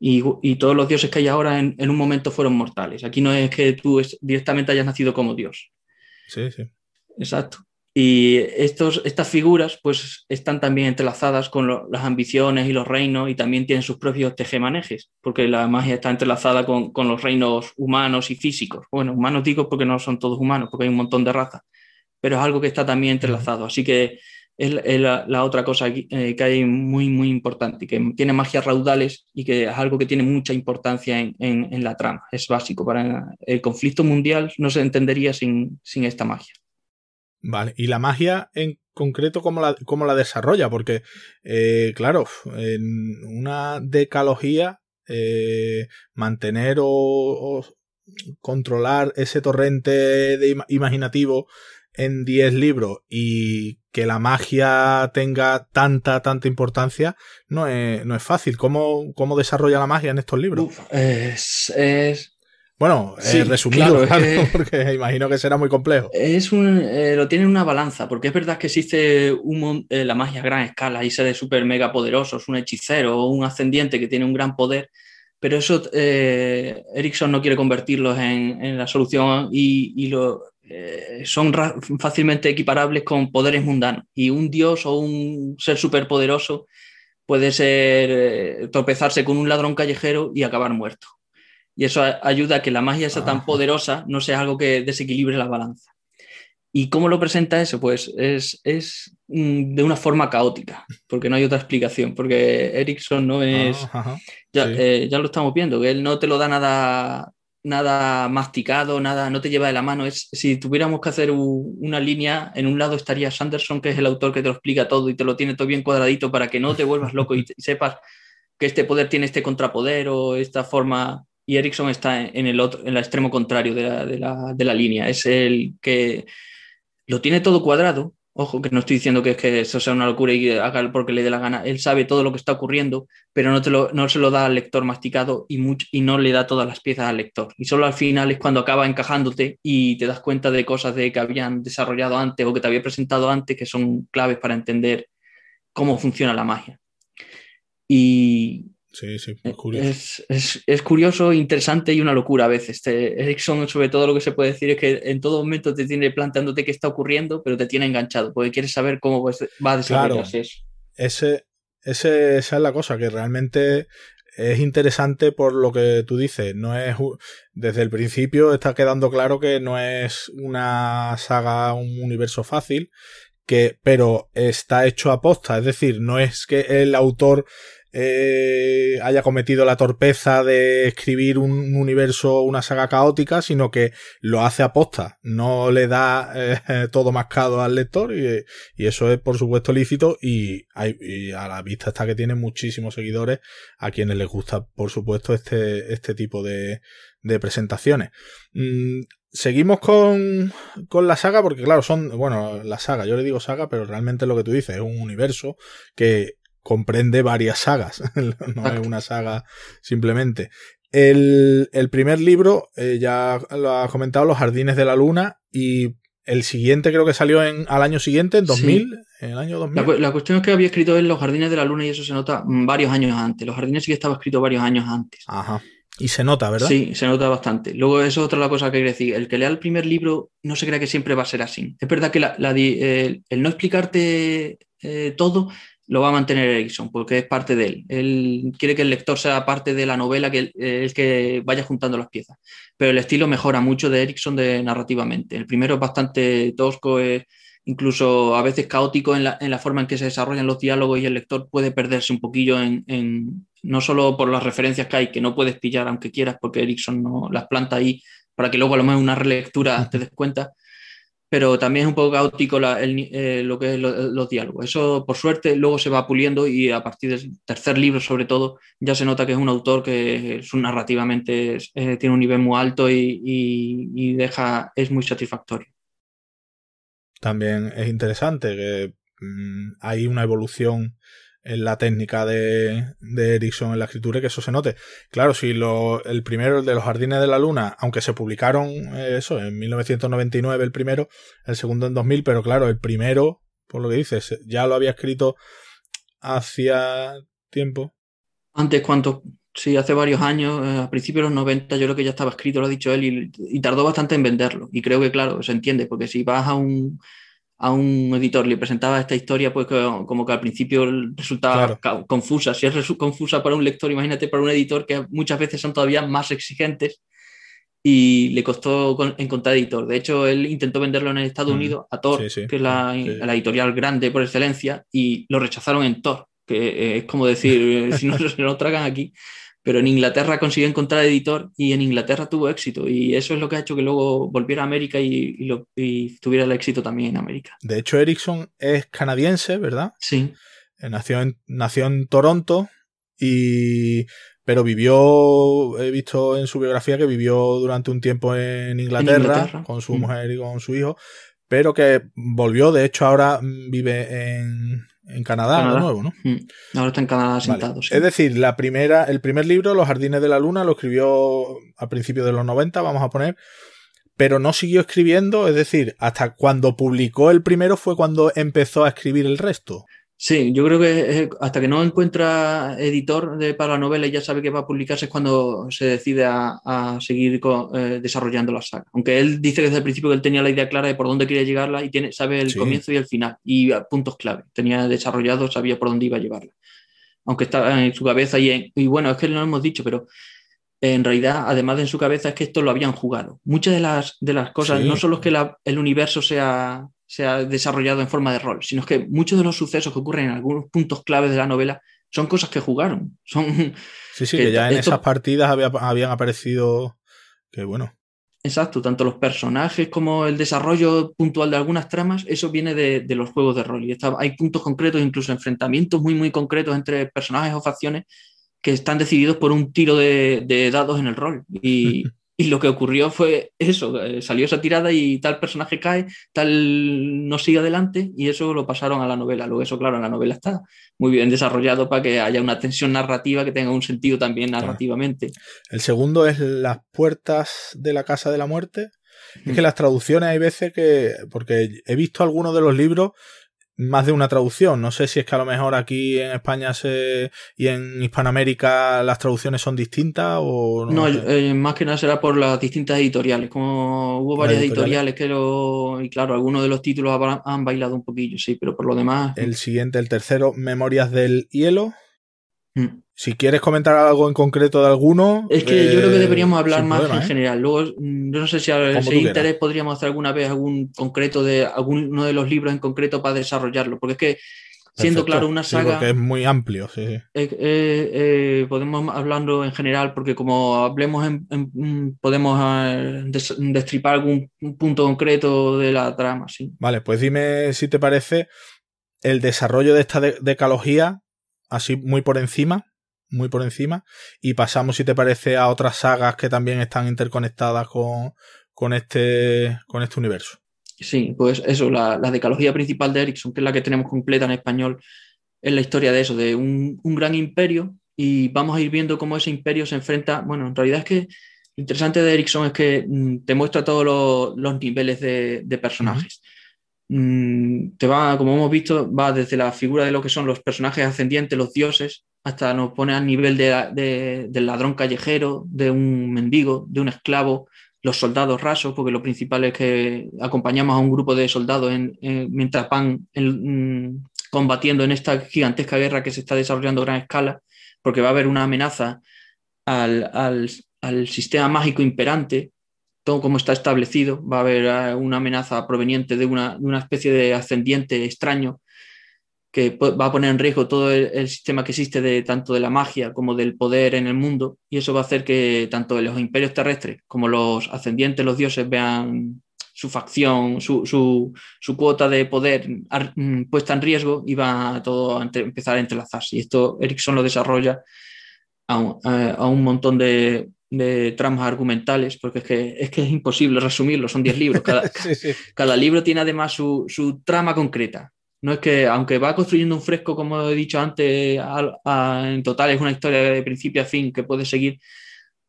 Y, todos los dioses que hay ahora en, un momento fueron mortales. Aquí no es que tú directamente hayas nacido como dios. Sí, sí. Exacto. Y estos, estas figuras pues están también entrelazadas con las ambiciones y los reinos y también tienen sus propios tejemanejes, porque la magia está entrelazada con, con, los reinos humanos y físicos. Bueno, humanos digo porque no son todos humanos, porque hay un montón de razas, pero es algo que está también entrelazado. Así que es, la, otra cosa eh, que hay muy, muy importante, que tiene magias raudales y que es algo que tiene mucha importancia en, la trama. Es básico. Para el conflicto mundial no se entendería sin, esta magia. Vale, y la magia en concreto, ¿cómo la, cómo la desarrolla? Porque, eh, claro, en una decalogía, eh, mantener o, controlar ese torrente imaginativo en 10 libros y que la magia tenga tanta, tanta importancia, no es, no es fácil. ¿Cómo, ¿Cómo, desarrolla la magia en estos libros? es, Bueno, eh, resumido, porque imagino que será muy complejo. Es un, eh, lo tiene una balanza, porque es verdad que existe un, eh, la magia a gran escala y de súper mega poderosos, un hechicero o un ascendiente que tiene un gran poder, pero eso Erickson no quiere convertirlos en, en la solución y, y lo, son fácilmente equiparables con poderes mundanos. Y un dios o un ser superpoderoso puede ser tropezarse con un ladrón callejero y acabar muerto. Y eso ayuda a que la magia sea tan poderosa no sea algo que desequilibre la balanza. ¿Y cómo lo presenta eso? Pues es, es mm, de una forma caótica, porque no hay otra explicación, porque Erickson no es... ya, eh, ya, lo estamos viendo, que él no te lo da nada nada masticado, nada, no te lleva de la mano. Es, si tuviéramos que hacer una línea, en un lado estaría Sanderson, que es el autor que te lo explica todo y te lo tiene todo bien cuadradito para que no te vuelvas loco y, sepas que este poder tiene este contrapoder o esta forma. Y Erickson está en el otro, en el extremo contrario de la, de la, de la línea. Es el que lo tiene todo cuadrado, Ojo, que no estoy diciendo que, es que eso sea una locura y haga porque le dé la gana. Él sabe todo lo que está ocurriendo, pero no, te lo, no se lo da al lector masticado y, y no le da todas las piezas al lector. Y solo al final es cuando acaba encajándote y te das cuenta de cosas de que habían desarrollado antes o que te había presentado antes que son claves para entender cómo funciona la magia. Y, Sí, sí, es curioso. Es, es, curioso, interesante y una locura a veces. Este, Ericsson, sobre todo, lo que se puede decir es que en todo momento te tiene planteándote qué está ocurriendo, pero te tiene enganchado, porque quieres saber cómo va a desarrollarse eso. Ese, ese, esa es la cosa, que realmente es interesante por lo que tú dices. No es desde el principio está quedando claro que no es una saga, un universo fácil, que, pero está hecho a posta. Es decir, no es que el autor eh, haya cometido la torpeza de escribir un universo, una saga caótica, sino que lo hace a posta, no le da eh, todo mascado al lector y, eso es por supuesto lícito y, a la vista está que tiene muchísimos seguidores a quienes les gusta por supuesto este, este tipo de, de presentaciones. Mm, seguimos con, con, la saga porque claro, son, bueno, la saga, yo le digo saga, pero realmente lo que tú dices es un universo que comprende varias sagas, no es una saga simplemente. El, el primer libro, eh, ya lo ha comentado, Los Jardines de la Luna, y el siguiente creo que salió en, al año siguiente, en 2000, en el año 2000. La, cuestión es que había escrito en Los Jardines de la Luna y eso se nota varios años antes. Los Jardines sí que estaba escrito varios años antes. Ajá. Y se nota, ¿verdad? Sí, se nota bastante. Luego, eso es otra cosa que quiero decir. El que lea el primer libro no se cree que siempre va a ser así. Es verdad que la, el, no explicarte eh, todo lo va a mantener Erickson porque es parte de él. Él quiere que el lector sea parte de la novela, que el que vaya juntando las piezas. Pero el estilo mejora mucho de Erickson de, narrativamente. El primero es bastante tosco, es incluso a veces caótico en la, forma en que se desarrollan los diálogos y el lector puede perderse un poquillo en, no solo por las referencias que hay, que no puedes pillar aunque quieras porque Erickson no las planta ahí para que luego a lo mejor una relectura te des cuenta, pero también es un poco caótico eh, lo que es los diálogos. Eso, por suerte, luego se va puliendo y a partir del tercer libro, sobre todo, ya se nota que es un autor que narrativamente eh, tiene un nivel muy alto y, deja, es muy satisfactorio. También es interesante que mm, hay una evolución en la técnica de, de Erickson en la escritura y que eso se note. Claro, si lo, el primero, el de los Jardines de la Luna, aunque se publicaron eh, eso en 1999 el primero, el segundo en 2000, pero claro, el primero, por lo que dices, ya lo había escrito hacía tiempo. Antes, ¿cuánto? Sí, hace varios años, eh, a principios de los 90, yo creo que ya estaba escrito, lo ha dicho él, y, y tardó bastante en venderlo. Y creo que, claro, se entiende, porque si vas a un, a un editor le presentaba esta historia, pues como que al principio resultaba confusa. Si es confusa para un lector, imagínate para un editor que muchas veces son todavía más exigentes y le costó encontrar editor. De hecho, él intentó venderlo en Estados mm. Unidos a Tor, que es la, editorial grande por excelencia, y lo rechazaron en Tor, que es como decir, si no se lo tragan aquí pero en Inglaterra consiguió encontrar editor y en Inglaterra tuvo éxito y eso es lo que ha hecho que luego volviera a América y, tuviera el éxito también en América. De hecho, Erickson es canadiense, ¿verdad? Sí. Eh, nació en, nació en Toronto y pero vivió, he visto en su biografía que vivió durante un tiempo en Inglaterra, con su mm. mujer y con su hijo, pero que volvió, de hecho ahora vive en, en Canadá, de nuevo, ¿no? Mm. Ahora está en Canadá sentado. Es decir, la primera, el primer libro, Los Jardines de la Luna, lo escribió a principios de los 90, vamos a poner, pero no siguió escribiendo, es decir, hasta cuando publicó el primero fue cuando empezó a escribir el resto. Sí, yo creo que hasta que no encuentra editor de, para la novela y ya sabe que va a publicarse es cuando se decide a, seguir eh, desarrollando la saga. Aunque él dice desde el principio que él tenía la idea clara de por dónde quería llegarla y tiene, sabe el comienzo y el final y puntos clave. Tenía desarrollado, sabía por dónde iba a llevarla. Aunque estaba en su cabeza y, y bueno, es que no lo hemos dicho, pero en realidad, además de en su cabeza, es que esto lo habían jugado. Muchas de las, de las cosas, no solo es que el universo sea se ha desarrollado en forma de rol, sino que muchos de los sucesos que ocurren en algunos puntos claves de la novela son cosas que jugaron. Son, sí, sí, que, ya en esas partidas habían aparecido que bueno. Exacto, tanto los personajes como el desarrollo puntual de algunas tramas, eso viene de, los juegos de rol. Y hay puntos concretos, incluso enfrentamientos muy, muy concretos entre personajes o facciones que están decididos por un tiro de, de dados en el rol. Y, Y lo que ocurrió fue eso, eh, salió esa tirada y tal personaje cae, tal no sigue adelante y eso lo pasaron a la novela. Luego eso, claro, en la novela está muy bien desarrollado para que haya una tensión narrativa que tenga un sentido también narrativamente. El segundo es Las puertas de la casa de la muerte. Es que las traducciones hay veces que, porque he visto algunos de los libros más de una traducción. No sé si es que a lo mejor aquí en España se, y en Hispanoamérica las traducciones son distintas o no. Eh, más que nada será por las distintas editoriales. Como hubo varias editoriales? que lo. Y claro, algunos de los títulos han bailado un poquillo, sí, pero por lo demás. El siguiente, el tercero, Memorias del Hielo. Mm. Si quieres comentar algo en concreto de alguno. Es que yo creo que eh, deberíamos hablar más en ¿eh? general. Luego, mm, yo no sé si ese interés podríamos hacer alguna vez algún concreto de alguno de los libros en concreto para desarrollarlo. Porque es que, siendo claro una saga. es muy amplio, sí. Eh, podemos hablarlo en general, porque como hablemos, en, mm, podemos destripar algún punto concreto de la trama, sí. Vale, pues dime si te parece el desarrollo de esta decalogía, así muy por encima muy por encima. Y pasamos, si te parece, a otras sagas que también están interconectadas con, con, este, con este universo. Sí, pues eso, la, la, decalogía principal de Ericsson, que es la que tenemos completa en español, es la historia de eso, de un, un gran imperio y vamos a ir viendo cómo ese imperio se enfrenta. Bueno, en realidad es que lo interesante de Ericsson es que mm, te muestra todos los, los niveles de, de personajes. Mm, te va, como hemos visto, va desde la figura de lo que son los personajes ascendientes, los dioses, hasta nos pone al nivel de, del ladrón callejero, de un mendigo, de un esclavo, los soldados rasos, porque lo principal es que acompañamos a un grupo de soldados en, mientras van mm, combatiendo en esta gigantesca guerra que se está desarrollando a gran escala, porque va a haber una amenaza al, al, al sistema mágico imperante, todo como está establecido, va a haber eh, una amenaza proveniente de una, de una especie de ascendiente extraño que va a poner en riesgo todo el, sistema que existe de tanto de la magia como del poder en el mundo y eso va a hacer que tanto los imperios terrestres como los ascendientes, los dioses vean su facción, su, su, cuota de poder mm, puesta en riesgo y va a todo a empezar a entrelazarse. Y esto Erickson lo desarrolla a un, montón de, de, tramas argumentales, porque es que, es que es imposible resumirlo, son 10 libros. Cada, cada libro tiene además su, su trama concreta No es que, aunque va construyendo un fresco, como he dicho antes, en total es una historia de principio a fin que puede seguir.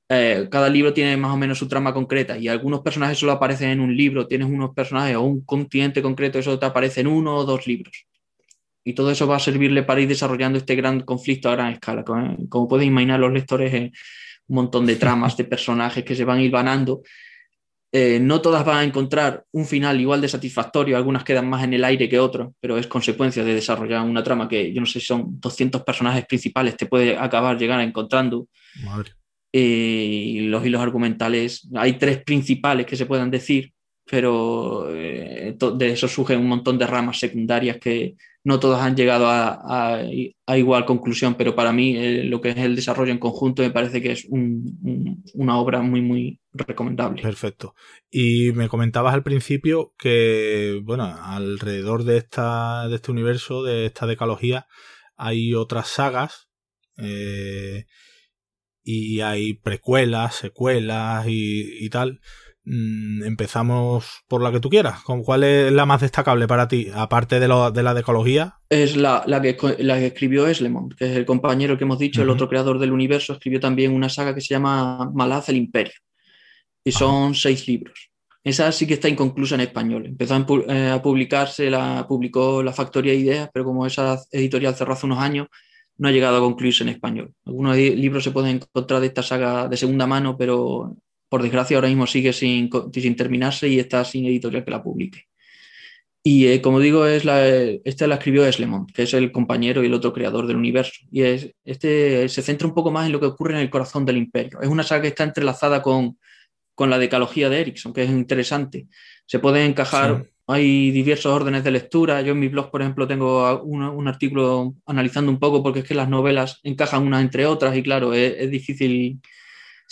Eh, cada libro tiene más o menos su trama concreta y algunos personajes solo aparecen en un libro. Tienes unos personajes o un continente concreto, eso te aparece en uno o dos libros. Y todo eso va a servirle para ir desarrollando este gran conflicto a gran escala. Como, como pueden imaginar los lectores, eh, un montón de tramas de personajes que se van hilvanando eh, no todas van a encontrar un final igual de satisfactorio, algunas quedan más en el aire que otras, pero es consecuencia de desarrollar una trama que yo no sé si son 200 personajes principales, te puede acabar llegar encontrando. Eh, y los hilos argumentales, hay tres principales que se puedan decir, pero eh, de eso surgen un montón de ramas secundarias que no todas han llegado a, igual conclusión, pero para mí eh, lo que es el desarrollo en conjunto me parece que es una obra muy, muy recomendable. Perfecto. Y me comentabas al principio que, bueno, alrededor de, esta, de este universo, de esta decalogía, hay otras sagas. Eh, y hay precuelas, secuelas y tal. Mm, empezamos por la que tú quieras. ¿Cuál es la más destacable para ti, aparte de, lo, de la de ecología? Es la, la, que, la que escribió Eslemont, que es el compañero que hemos dicho, el otro creador del universo, escribió también una saga que se llama Malaz el Imperio. Y son seis libros. Esa sí que está inconclusa en español. Empezó a, eh, publicarse, la publicó la Factoría de Ideas, pero como esa editorial cerró hace unos años, no ha llegado a concluirse en español. Algunos libros se pueden encontrar de esta saga de segunda mano, pero por desgracia ahora mismo sigue sin, sin terminarse y está sin editorial que la publique. Y eh, como digo, es la, esta la escribió Eslemont, que es el compañero y el otro creador del universo. Y es, este se centra un poco más en lo que ocurre en el corazón del imperio. Es una saga que está entrelazada con, con la decalogía de Erickson, que es interesante. Se puede encajar, hay diversos órdenes de lectura. Yo en mi blog, por ejemplo, tengo un, artículo analizando un poco porque es que las novelas encajan unas entre otras y claro, es difícil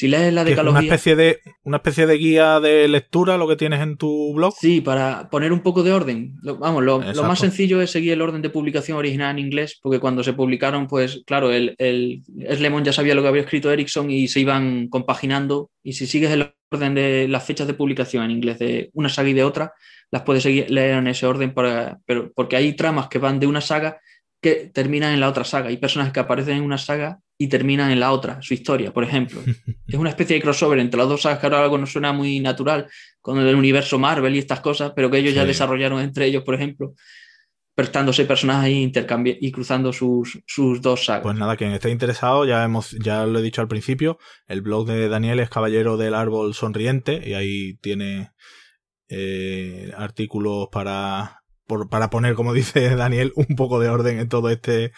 si lees la decalogía. Una especie, de, una especie de guía de lectura, lo que tienes en tu blog. Sí, para poner un poco de orden. vamos, lo, más sencillo es seguir el orden de publicación original en inglés, porque cuando se publicaron, pues claro, el, el Slemon ya sabía lo que había escrito Erickson y se iban compaginando. Y si sigues el orden de las fechas de publicación en inglés de una saga y de otra, las puedes seguir, leer en ese orden, para, pero, porque hay tramas que van de una saga que terminan en la otra saga. Hay personajes que aparecen en una saga y terminan en la otra, su historia, por ejemplo. es una especie de crossover entre las dos sagas que ahora algo nos suena muy natural con el universo Marvel y estas cosas, pero que ellos ya desarrollaron entre ellos, por ejemplo, prestándose personajes y, y cruzando sus, sus, dos sagas. Pues nada, quien esté interesado, ya, hemos, ya lo he dicho al principio, el blog de Daniel es Caballero del Árbol Sonriente y ahí tiene eh, artículos para, para poner, como dice Daniel, un poco de orden en todo este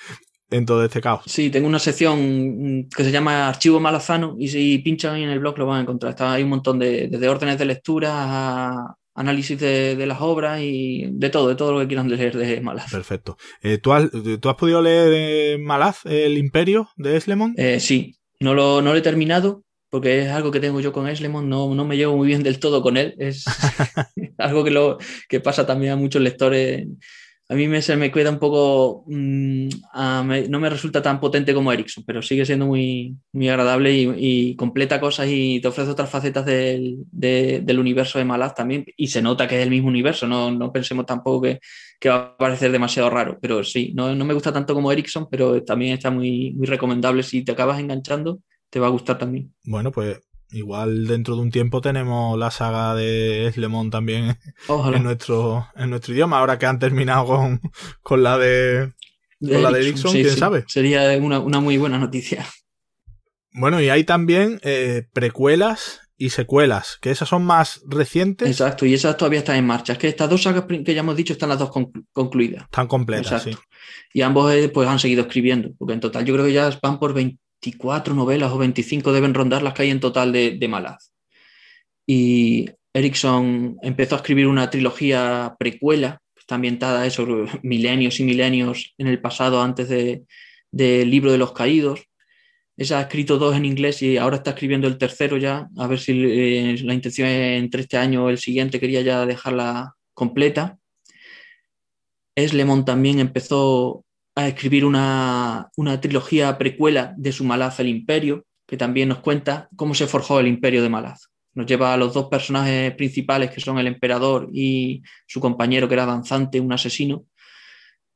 en todo este caos. Sí, tengo una sección que se llama Archivo Malazano y si pinchan ahí en el blog lo van a encontrar. Está, hay un montón de, desde órdenes de lectura análisis de, las obras y de todo, de todo lo que quieran leer de Malaz. Perfecto. Eh, ¿tú, has, ¿tú, has, podido leer Malaz, El Imperio de Eslemon? Eh, sí, no lo, no lo he terminado porque es algo que tengo yo con Eslemon, no, no me llevo muy bien del todo con él. Es algo que, lo, que pasa también a muchos lectores a mí me, se me queda un poco, mm, no me resulta tan potente como Ericsson, pero sigue siendo muy, muy agradable y, completa cosas y te ofrece otras facetas del, del universo de Malaz también. Y se nota que es el mismo universo, no, no pensemos tampoco que, que, va a parecer demasiado raro, pero sí, no, no me gusta tanto como Ericsson, pero también está muy, muy recomendable. Si te acabas enganchando, te va a gustar también. Bueno, pues Igual dentro de un tiempo tenemos la saga de Eslemon también en nuestro, en nuestro idioma, ahora que han terminado con, con la de, con la de Dixon, quién sabe. Sería una, muy buena noticia. Bueno, y hay también eh, precuelas y secuelas, que esas son más recientes. Exacto, y esas todavía están en marcha. Es que estas dos sagas que ya hemos dicho están las dos concluidas. Están completas, sí. Y ambos eh, pues han seguido escribiendo, porque en total yo creo que ya van por 20, 24 novelas o 25 deben rondar las que hay en total de, Malaz. Y Erickson empezó a escribir una trilogía precuela, está ambientada sobre milenios y milenios en el pasado antes del de libro de los caídos. Esa ha escrito dos en inglés y ahora está escribiendo el tercero ya, a ver si eh, la intención es entre este año o el siguiente, quería ya dejarla completa. Eslemon también empezó a escribir una, trilogía precuela de su Malaz el Imperio, que también nos cuenta cómo se forjó el Imperio de Malaz. Nos lleva a los dos personajes principales, que son el emperador y su compañero, que era danzante, un asesino,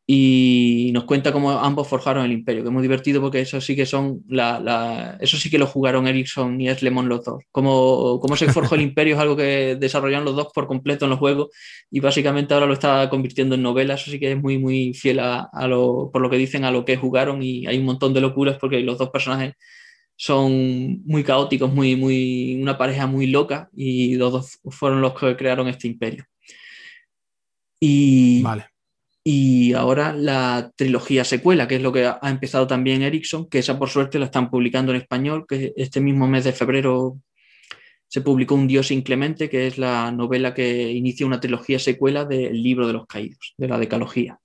y nos cuenta cómo ambos forjaron el imperio, que es muy divertido porque eso sí que son la, eso sí que lo jugaron Ericsson y Eslemon los dos. Cómo, cómo se forjó el imperio es algo que desarrollaron los dos por completo en los juegos y básicamente ahora lo está convirtiendo en novela, eso sí que es muy muy fiel a, lo, por lo que dicen a lo que jugaron y hay un montón de locuras porque los dos personajes son muy caóticos, muy, muy, una pareja muy loca y los dos fueron los que crearon este imperio. Y, vale. Y ahora la trilogía secuela, que es lo que ha empezado también Ericsson, que esa por suerte la están publicando en español, que este mismo mes de febrero se publicó Un Dios Inclemente, que es la novela que inicia una trilogía secuela del libro de los caídos, de la decalogía.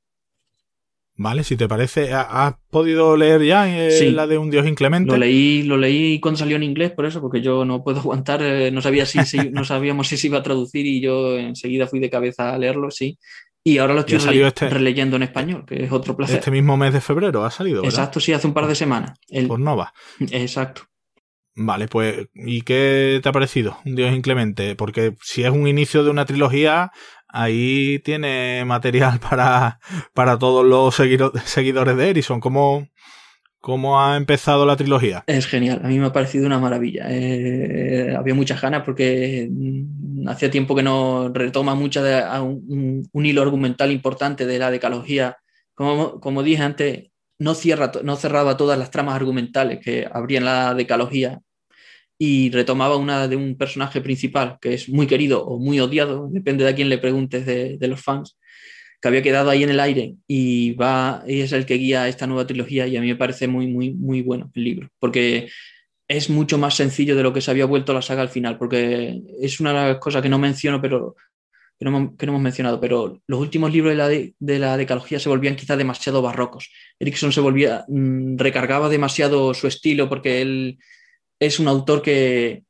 Vale, si te parece, ¿has podido leer ya eh, la de Un Dios Inclemente? Lo leí, lo leí cuando salió en inglés, por eso, porque yo no puedo aguantar, eh, no sabía si, no sabíamos si se iba a traducir y yo enseguida fui de cabeza a leerlo, sí. Y ahora lo estoy este releyendo en español, que es otro placer. Este mismo mes de febrero ha salido. ¿verdad? Exacto, sí, hace un par de semanas. El... Pues Nova. Exacto. Vale, pues, ¿y qué te ha parecido? Dios inclemente. Porque si es un inicio de una trilogía, ahí tiene material para, para todos los seguidores de Erison. ¿Cómo, ¿Cómo ha empezado la trilogía? Es genial, a mí me ha parecido una maravilla. Eh, había muchas ganas porque hacía tiempo que no retoma mucho de, un, hilo argumental importante de la decalogía. Como, como dije antes, no, cierra, no cerraba todas las tramas argumentales que habría en la decalogía y retomaba una de un personaje principal que es muy querido o muy odiado, depende de quién le preguntes de, de los fans que había quedado ahí en el aire y va y es el que guía esta nueva trilogía y a mí me parece muy, muy, muy bueno el libro, porque es mucho más sencillo de lo que se había vuelto la saga al final, porque es una de las cosas que no menciono, pero que no, hemos mencionado, pero los últimos libros de la, de, la decalogía se volvían quizás demasiado barrocos. Erickson se volvía, mm, recargaba demasiado su estilo porque él es un autor que,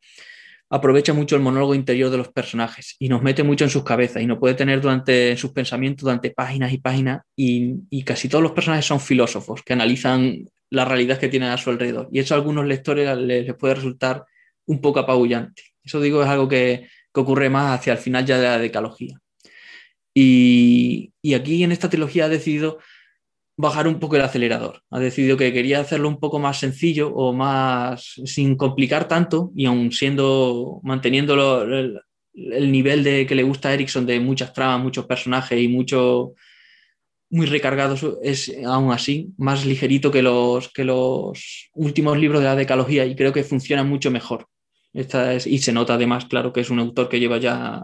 aprovecha mucho el monólogo interior de los personajes y nos mete mucho en sus cabezas y nos puede tener durante sus pensamientos durante páginas y páginas y, casi todos los personajes son filósofos que analizan la realidad que tienen a su alrededor y eso a algunos lectores les, puede resultar un poco apabullante. Eso digo es algo que, ocurre más hacia el final ya de la decalogía. Y, y aquí en esta trilogía ha decidido bajar un poco el acelerador. Ha decidido que quería hacerlo un poco más sencillo o más sin complicar tanto y aún siendo manteniendo el, nivel de que le gusta a Ericsson de muchas tramas, muchos personajes y mucho muy recargados es aún así más ligerito que los, que los últimos libros de la decalogía y creo que funciona mucho mejor. Esta y se nota además, claro, que es un autor que lleva ya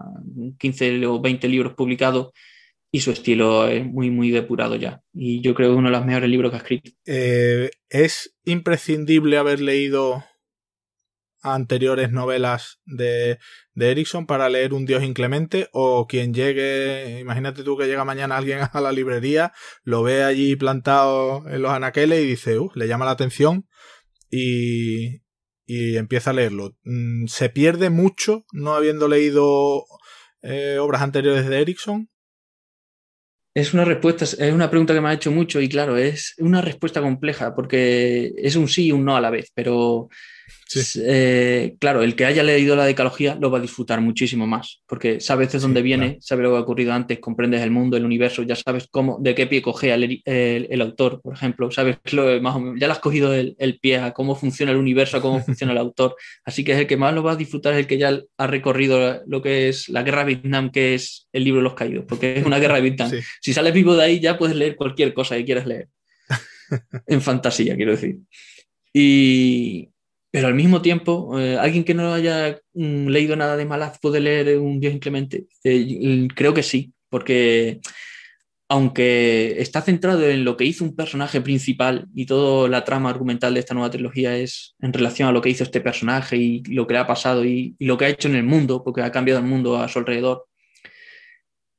15 o 20 libros publicados y su estilo es muy, muy depurado ya. Y yo creo que es uno de los mejores libros que ha escrito. Eh, ¿Es imprescindible haber leído anteriores novelas de, de Erickson para leer Un Dios Inclemente? ¿O quien llegue, imagínate tú que llega mañana alguien a la librería, lo ve allí plantado en los anaqueles y dice, le llama la atención y, y empieza a leerlo. Mm, ¿Se pierde mucho no habiendo leído eh, obras anteriores de Erickson? Es una respuesta, es una pregunta que me ha hecho mucho y claro, es una respuesta compleja porque es un sí y un no a la vez, pero eh, claro, el que haya leído la decalogía lo va a disfrutar muchísimo más, porque sabes de dónde viene, sabes lo que ha ocurrido antes, comprendes el mundo, el universo, ya sabes cómo, de qué pie coge el, autor, por ejemplo, sabes lo, más ya le has cogido el, pie a cómo funciona el universo, a cómo funciona el autor, así que es el que más lo va a disfrutar, es el que ya ha recorrido lo que es la guerra de Vietnam, que es el libro de los caídos, porque es una guerra de Vietnam. Si sales vivo de ahí ya puedes leer cualquier cosa que quieras leer, en fantasía, quiero decir. Y, pero al mismo tiempo, eh, alguien que no haya mm, leído nada de Malaz puede leer Un Dios Inclemente. Eh, creo que sí, porque aunque está centrado en lo que hizo un personaje principal y toda la trama argumental de esta nueva trilogía es en relación a lo que hizo este personaje y lo que le ha pasado y lo que ha hecho en el mundo, porque ha cambiado el mundo a su alrededor,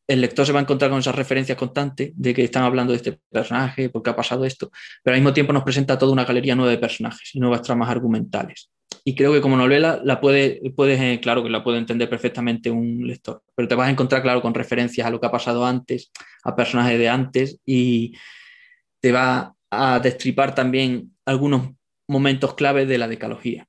el lector se va a encontrar con esas referencias constantes de que están hablando de este personaje, porque ha pasado esto, pero al mismo tiempo nos presenta toda una galería nueva de personajes y nuevas tramas argumentales. Y creo que como novela la puede, puedes, eh, claro que la puede entender perfectamente un lector, pero te vas a encontrar, claro, con referencias a lo que ha pasado antes, a personajes de antes, y te va a destripar también algunos momentos claves de la decalogía.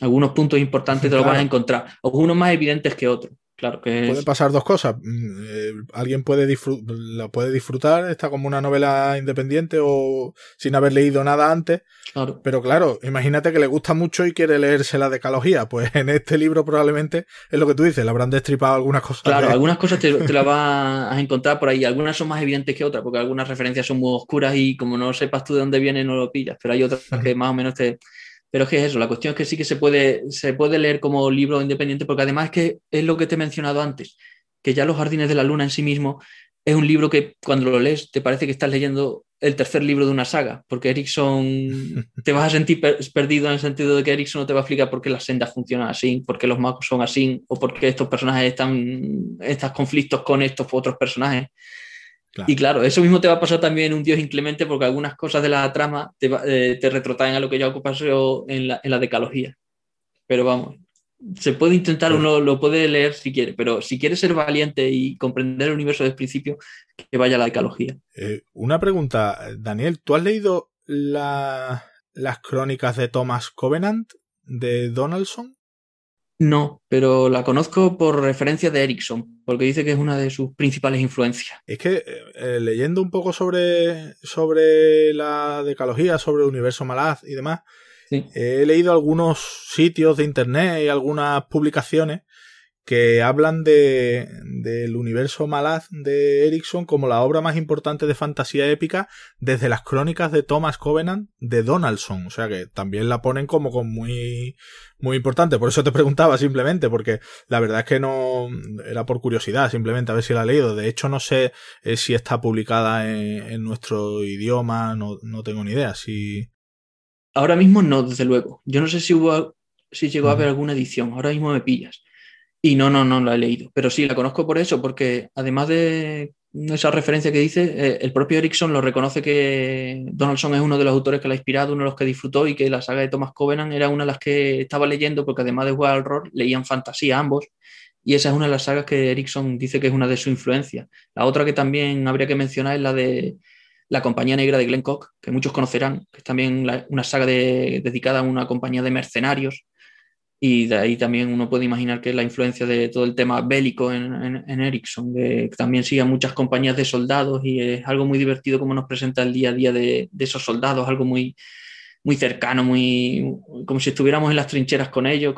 Algunos puntos importantes te los vas a encontrar, algunos más evidentes que otros Claro que Pueden pasar dos cosas. Mm, eh, alguien puede la puede disfrutar, está como una novela independiente o sin haber leído nada antes. Claro. Pero claro, imagínate que le gusta mucho y quiere leerse la decalogía. Pues en este libro probablemente es lo que tú dices, le habrán destripado algunas cosas. Claro, algunas cosas te, te las vas a encontrar por ahí. Algunas son más evidentes que otras, porque algunas referencias son muy oscuras y como no sepas tú de dónde viene, no lo pillas. Pero hay otras que más o menos te, pero es que es eso, la cuestión es que sí que se puede, se puede leer como libro independiente, porque además es que es lo que te he mencionado antes, que ya Los Jardines de la Luna en sí mismo es un libro que cuando lo lees te parece que estás leyendo el tercer libro de una saga, porque Erickson te vas a sentir perdido en el sentido de que Erickson no te va a explicar por qué las sendas funcionan así, por qué los magos son así, o por qué estos personajes están, estos conflictos con estos otros personajes. Y claro, eso mismo te va a pasar también en un Dios inclemente porque algunas cosas de la trama te, eh, te retrotraen a lo que ya ocupaseo en la, en la decalogía. Pero vamos, se puede intentar, uno lo puede leer si quiere, pero si quiere ser valiente y comprender el universo desde el principio, que vaya a la decalogía. Eh, una pregunta, Daniel, ¿tú has leído las crónicas de Thomas Covenant de Donaldson? No, pero la conozco por referencia de Erickson, porque dice que es una de sus principales influencias. Es que eh, eh, leyendo un poco sobre, sobre la decalogía, sobre el universo malaz y demás, he leído algunos sitios de internet y algunas publicaciones que hablan de, del universo malaz de Erickson como la obra más importante de fantasía épica desde las crónicas de Thomas Covenant de Donaldson. O sea que también la ponen como, con muy, muy importante. Por eso te preguntaba simplemente, porque la verdad es que no era por curiosidad, simplemente a ver si la he leído. De hecho, no sé eh, si está publicada en, nuestro idioma, no, no, tengo ni idea. Si... Ahora mismo no, desde luego. Yo no sé si hubo, si llegó a haber alguna edición. Ahora mismo me pillas. Y no, no, no la he leído. Pero sí, la conozco por eso, porque además de esa referencia que dice, eh, el propio Erickson lo reconoce que Donaldson es uno de los autores que la ha inspirado, uno de los que disfrutó y que la saga de Thomas Covenant era una de las que estaba leyendo, porque además de jugar al rol, leían fantasía ambos. Y esa es una de las sagas que Erickson dice que es una de su influencia. La otra que también habría que mencionar es la de La Compañía Negra de Glenn Cock, que muchos conocerán, que es también una saga dedicada a una compañía de mercenarios y de ahí también uno puede imaginar que la influencia de todo el tema bélico en, en, Ericsson, también sigue a muchas compañías de soldados y es algo muy divertido como nos presenta el día a día de, de, esos soldados, algo muy, muy cercano, muy, como si estuviéramos en las trincheras con ellos,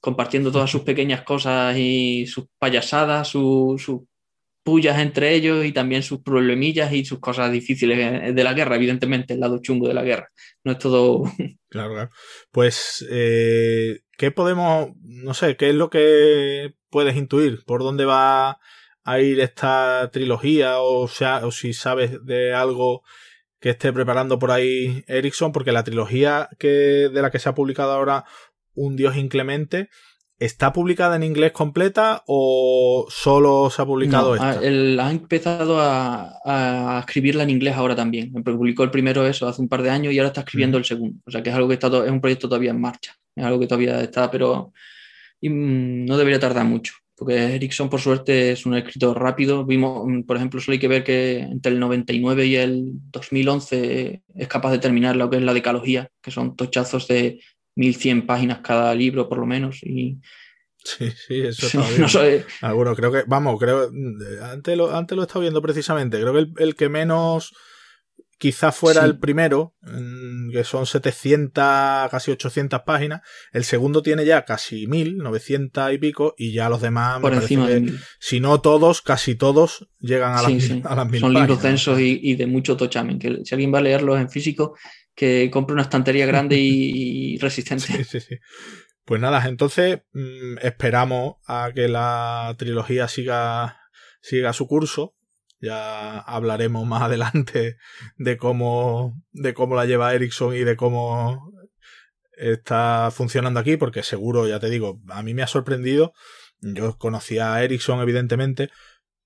compartiendo todas sus pequeñas cosas y sus payasadas, sus pullas entre ellos y también sus problemillas y sus cosas difíciles de la guerra, evidentemente, el lado chungo de la guerra. No es todo... Claro, claro. Pues, eh, ¿qué podemos, no sé, qué es lo que puedes intuir? ¿Por dónde va a ir esta trilogía? O, sea, o si sabes de algo que esté preparando por ahí Ericsson, porque la trilogía que, de la que se ha publicado ahora Un Dios Inclemente ¿Está publicada en inglés completa o solo se ha publicado esta? ha empezado a, escribirla en inglés ahora también. Publicó el primero eso hace un par de años y ahora está escribiendo el segundo. O sea que es algo que está es un proyecto todavía en marcha. Es algo que todavía está, pero mm, no debería tardar mucho. Porque Erickson, por suerte, es un escritor rápido. Vimos, mm, por ejemplo, solo hay que ver que entre el 99 y el 2011 es capaz de terminar lo que es la decalogía, que son tochazos de 1100 páginas cada libro, por lo menos. Y... Sí, sí, eso está bien. Alguno, creo que, vamos, creo, antes lo, antes lo he estado viendo precisamente, creo que el, que menos quizá fuera el primero, que son 700, casi 800 páginas. El segundo tiene ya casi 1000, 900 y pico, y ya los demás, Por encima de si no todos, casi todos llegan a, las, a las Son libros densos y, de mucho tochamen, que si alguien va a leerlos en físico, que compre una estantería grande y, resistente. Sí, sí, sí. Pues nada, entonces mm, esperamos a que la trilogía siga, siga su curso. Ya hablaremos más adelante de cómo, de cómo la lleva Ericsson y de cómo está funcionando aquí, porque seguro, ya te digo, a mí me ha sorprendido. Yo conocía a Ericsson, evidentemente,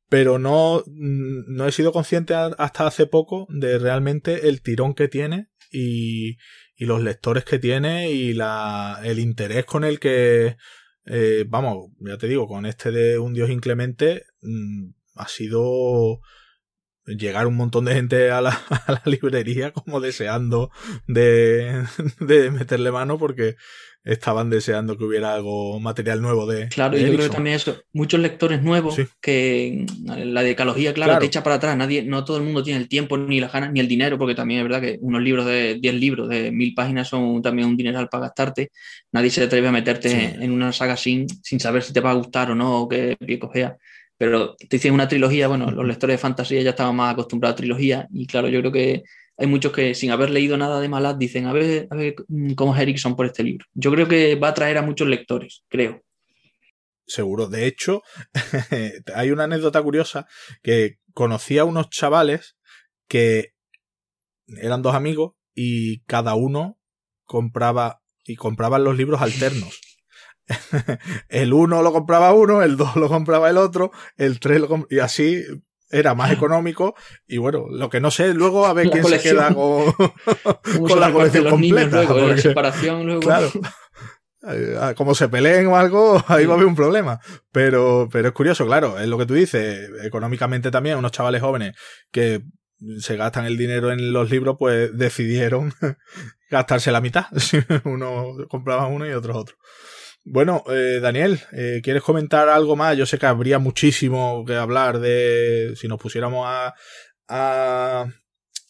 pero no, mm, no he sido consciente hasta hace poco de realmente el tirón que tiene y, los lectores que tiene y la, el interés con el que, eh, vamos, ya te digo, con este de Un Dios Inclemente, mm, ha sido llegar un montón de gente a la, a la librería como deseando de, de, meterle mano porque estaban deseando que hubiera algo material nuevo de. Claro, y yo creo que también eso, muchos lectores nuevos que la decalogía, claro, te echa para atrás. Nadie, no todo el mundo tiene el tiempo, ni las ganas, ni el dinero, porque también es verdad que unos libros de 10 libros de mil páginas son también un dineral para gastarte. Nadie se atreve a meterte en una saga sin, sin saber si te va a gustar o no, o qué pie sea. Pero te dicen una trilogía, bueno, los lectores de fantasía ya estaban más acostumbrados a trilogía, y claro, yo creo que hay muchos que sin haber leído nada de Malad dicen, a ver, a ver cómo es Erickson por este libro. Yo creo que va a atraer a muchos lectores, creo. Seguro. De hecho, hay una anécdota curiosa que conocí a unos chavales que eran dos amigos y cada uno compraba y compraban los libros alternos. el uno lo compraba uno, el dos lo compraba el otro, el tres lo compraba, y así era más económico y bueno, lo que no sé luego a ver quién se queda con, la colección completa. la separación luego. Claro. Eh, como se peleen o algo, ahí va a haber un problema. Pero, pero es curioso, claro, es lo que tú dices. Económicamente también, unos chavales jóvenes que se gastan el dinero en los libros, pues decidieron gastarse la mitad. uno compraba uno y otros otro. Bueno, eh, Daniel, eh, ¿quieres comentar algo más? Yo sé que habría muchísimo que hablar de si nos pusiéramos a, a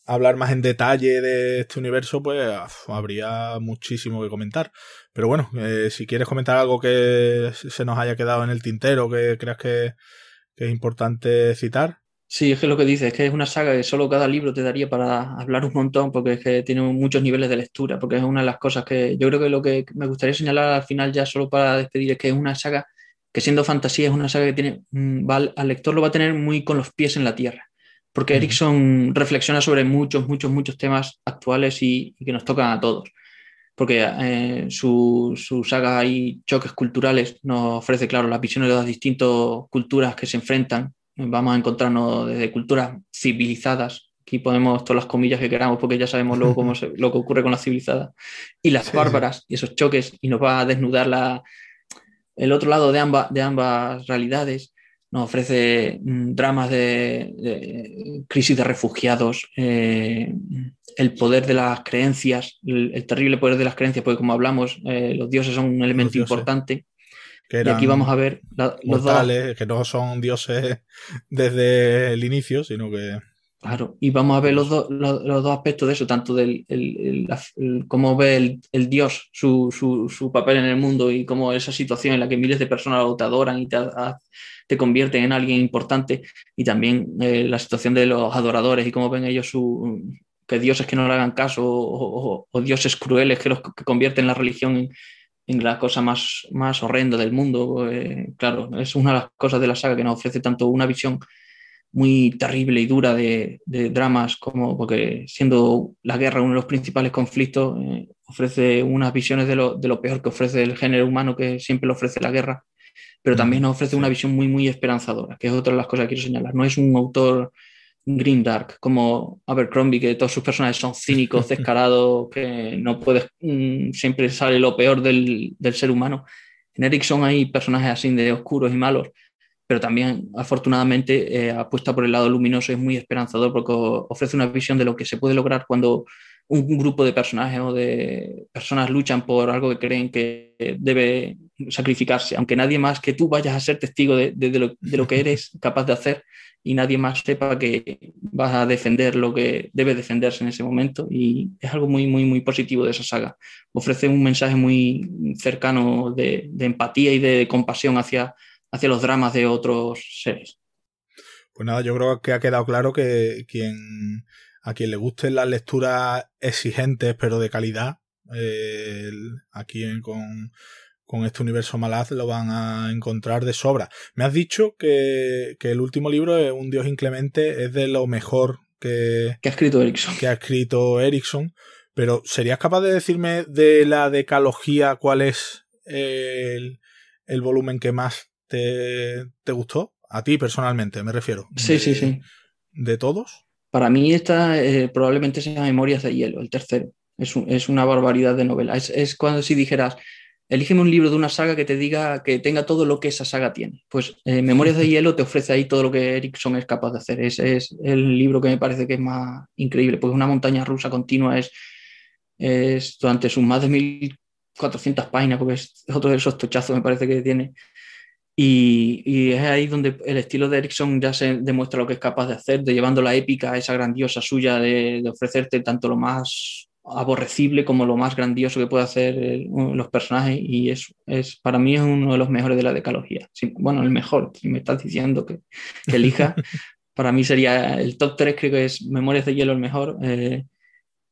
hablar más en detalle de este universo, pues habría muchísimo que comentar. Pero bueno, eh, si quieres comentar algo que se nos haya quedado en el tintero, que creas que es importante citar. Sí, es que lo que dices, es que es una saga que solo cada libro te daría para hablar un montón, porque es que tiene muchos niveles de lectura, porque es una de las cosas que yo creo que lo que me gustaría señalar al final ya solo para despedir es que es una saga que siendo fantasía es una saga que tiene, mm, al lector lo va a tener muy con los pies en la tierra, porque Erickson reflexiona sobre muchos, muchos, muchos temas actuales y, que nos tocan a todos porque eh, su, su, saga y choques culturales nos ofrece, claro, las visiones de las distintas culturas que se enfrentan vamos a encontrarnos desde culturas civilizadas, aquí ponemos todas las comillas que queramos porque ya sabemos luego cómo lo que ocurre con las civilizadas, y las bárbaras y esos choques, y nos va a desnudar la, el otro lado de, ambas de ambas realidades, nos ofrece mm, dramas de, crisis de refugiados, eh, el poder de las creencias, el, terrible poder de las creencias, porque como hablamos, eh, los dioses son un elemento importante y aquí vamos a ver los dos. que no son dioses desde el inicio, sino que. Claro, y vamos a ver los, dos, los, dos aspectos de eso, tanto del cómo ve el, dios su, papel en el mundo y cómo esa situación en la que miles de personas lo te adoran y te, te convierten en alguien importante, y también eh, la situación de los adoradores y cómo ven ellos su, que dioses que no le hagan caso o, dioses crueles que los que convierten la religión en la cosa más, más horrenda del mundo. Eh, claro, es una de las cosas de la saga que nos ofrece tanto una visión muy terrible y dura de, dramas como porque siendo la guerra uno de los principales conflictos, eh, ofrece unas visiones de lo, de lo, peor que ofrece el género humano que siempre lo ofrece la guerra, pero también nos ofrece una visión muy, muy esperanzadora, que es otra de las cosas que quiero señalar. No es un autor Dark como Abercrombie, que todos sus personajes son cínicos, descarados, que no puedes, mm, siempre sale lo peor del, ser humano. En Erickson hay personajes así de oscuros y malos, pero también afortunadamente eh, apuesta por el lado luminoso y es muy esperanzador porque ofrece una visión de lo que se puede lograr cuando un, grupo de personajes o de personas luchan por algo que creen que debe sacrificarse, aunque nadie más que tú vayas a ser testigo de, lo, de lo que eres capaz de hacer y nadie más sepa que vas a defender lo que debe defenderse en ese momento y es algo muy, muy, muy positivo de esa saga. Ofrece un mensaje muy cercano de, empatía y de compasión hacia, hacia los dramas de otros seres. Pues nada, yo creo que ha quedado claro que quien, a quien le gusten las lecturas exigentes pero de calidad, eh, aquí con con este universo malaz lo van a encontrar de sobra. Me has dicho que, el último libro, es Un Dios Inclemente, es de lo mejor que, que ha escrito Erickson. Que ha escrito Erickson. Pero ¿serías capaz de decirme de la decalogía cuál es el, volumen que más te, gustó? A ti personalmente, me refiero. Sí, sí, sí. ¿De todos? Para mí esta eh, probablemente sea Memorias de Hielo, el tercero. Es, una barbaridad de novela. Es, es, cuando si dijeras, Elígeme un libro de una saga que te diga que tenga todo lo que esa saga tiene. Pues eh, Memorias de Hielo te ofrece ahí todo lo que Erickson es capaz de hacer. Ese es el libro que me parece que es más increíble, porque una montaña rusa continua es, durante sus más de 400 páginas, porque es otro de esos tochazos, me parece que tiene. Y, es ahí donde el estilo de Ericsson ya se demuestra lo que es capaz de hacer, de llevando la épica, esa grandiosa suya, de, ofrecerte tanto lo más aborrecible como lo más grandioso que puede hacer los personajes. Y es, es, para mí es uno de los mejores de la decalogía. bueno, el mejor, si me estás diciendo que, elija, para mí sería el top 3, creo que es Memorias de Hielo el mejor. Eh,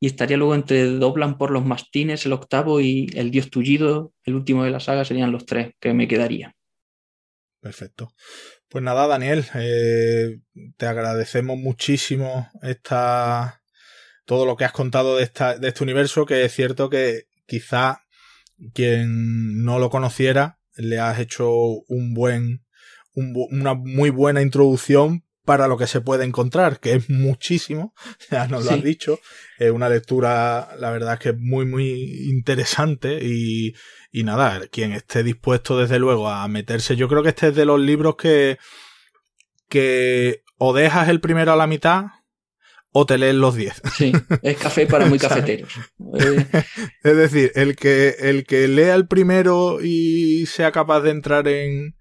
y estaría luego entre Doblan por los Mastines, el octavo, y El Dios Tullido, el último de la saga, serían los tres que me quedaría. Perfecto. Pues nada, Daniel, eh, te agradecemos muchísimo esta, todo lo que has contado de, esta, de este universo, que es cierto que quizá quien no lo conociera le has hecho un buen, una muy buena introducción para lo que se puede encontrar, que es muchísimo, ya nos lo has dicho, es una lectura, la verdad es que es muy, muy interesante y, y nada, quien esté dispuesto desde luego a meterse, yo creo que este es de los libros que, que o dejas el primero a la mitad o te lees los 10. Sí, es café para muy cafeteros. es decir, el que, el que lea el primero y sea capaz de entrar en,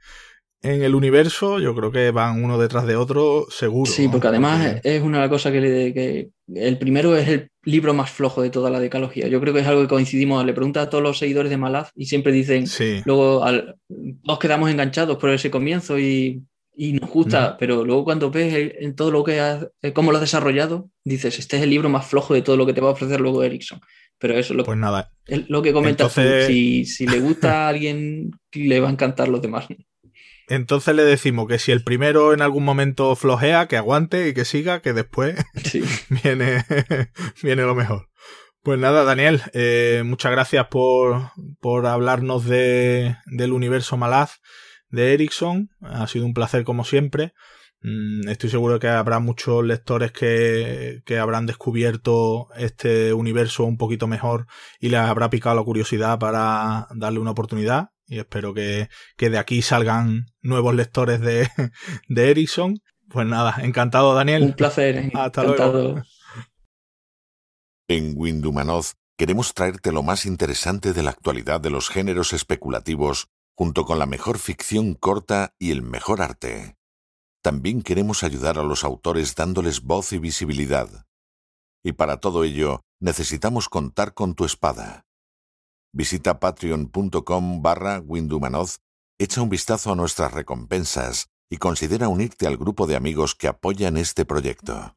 en el universo, yo creo que van uno detrás de otro seguro. Sí, porque además es una cosa que, le, que el primero es el libro más flojo de toda la decalogía. Yo creo que es algo que coincidimos. Le pregunta a todos los seguidores de Malaz y siempre dicen, luego nos quedamos enganchados por ese comienzo y, nos gusta, pero luego cuando ves en todo lo que has, eh, cómo lo has desarrollado, dices, este es el libro más flojo de todo lo que te va a ofrecer luego Erickson. Pero eso es lo, pues nada. lo que comentas Si, si le gusta a alguien, le va a encantar los demás. Entonces le decimos que si el primero en algún momento flojea, que aguante y que siga, que después viene, viene lo mejor. Pues nada, Daniel, eh, muchas gracias por, por hablarnos de, del universo Malaz de Ericsson. Ha sido un placer como siempre. Mm, estoy seguro que habrá muchos lectores que, que, habrán descubierto este universo un poquito mejor y les habrá picado la curiosidad para darle una oportunidad y espero que, de aquí salgan nuevos lectores de, de Ericsson. Pues nada, encantado Daniel. Un placer. Hasta luego. En Windumanoz queremos traerte lo más interesante de la actualidad de los géneros especulativos junto con la mejor ficción corta y el mejor arte. También queremos ayudar a los autores dándoles voz y visibilidad. Y para todo ello necesitamos contar con tu espada. Visita patreon.com barra Windumanoz, echa un vistazo a nuestras recompensas y considera unirte al grupo de amigos que apoyan este proyecto.